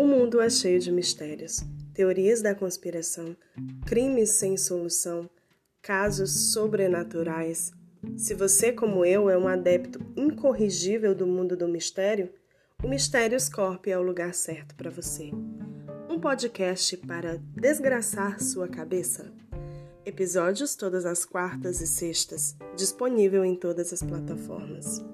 O mundo é cheio de mistérios, teorias da conspiração, crimes sem solução, casos sobrenaturais. Se você, como eu, é um adepto incorrigível do mundo do mistério, o Mistério Scorp é o lugar certo para você. Um podcast para desgraçar sua cabeça. Episódios todas as quartas e sextas, disponível em todas as plataformas.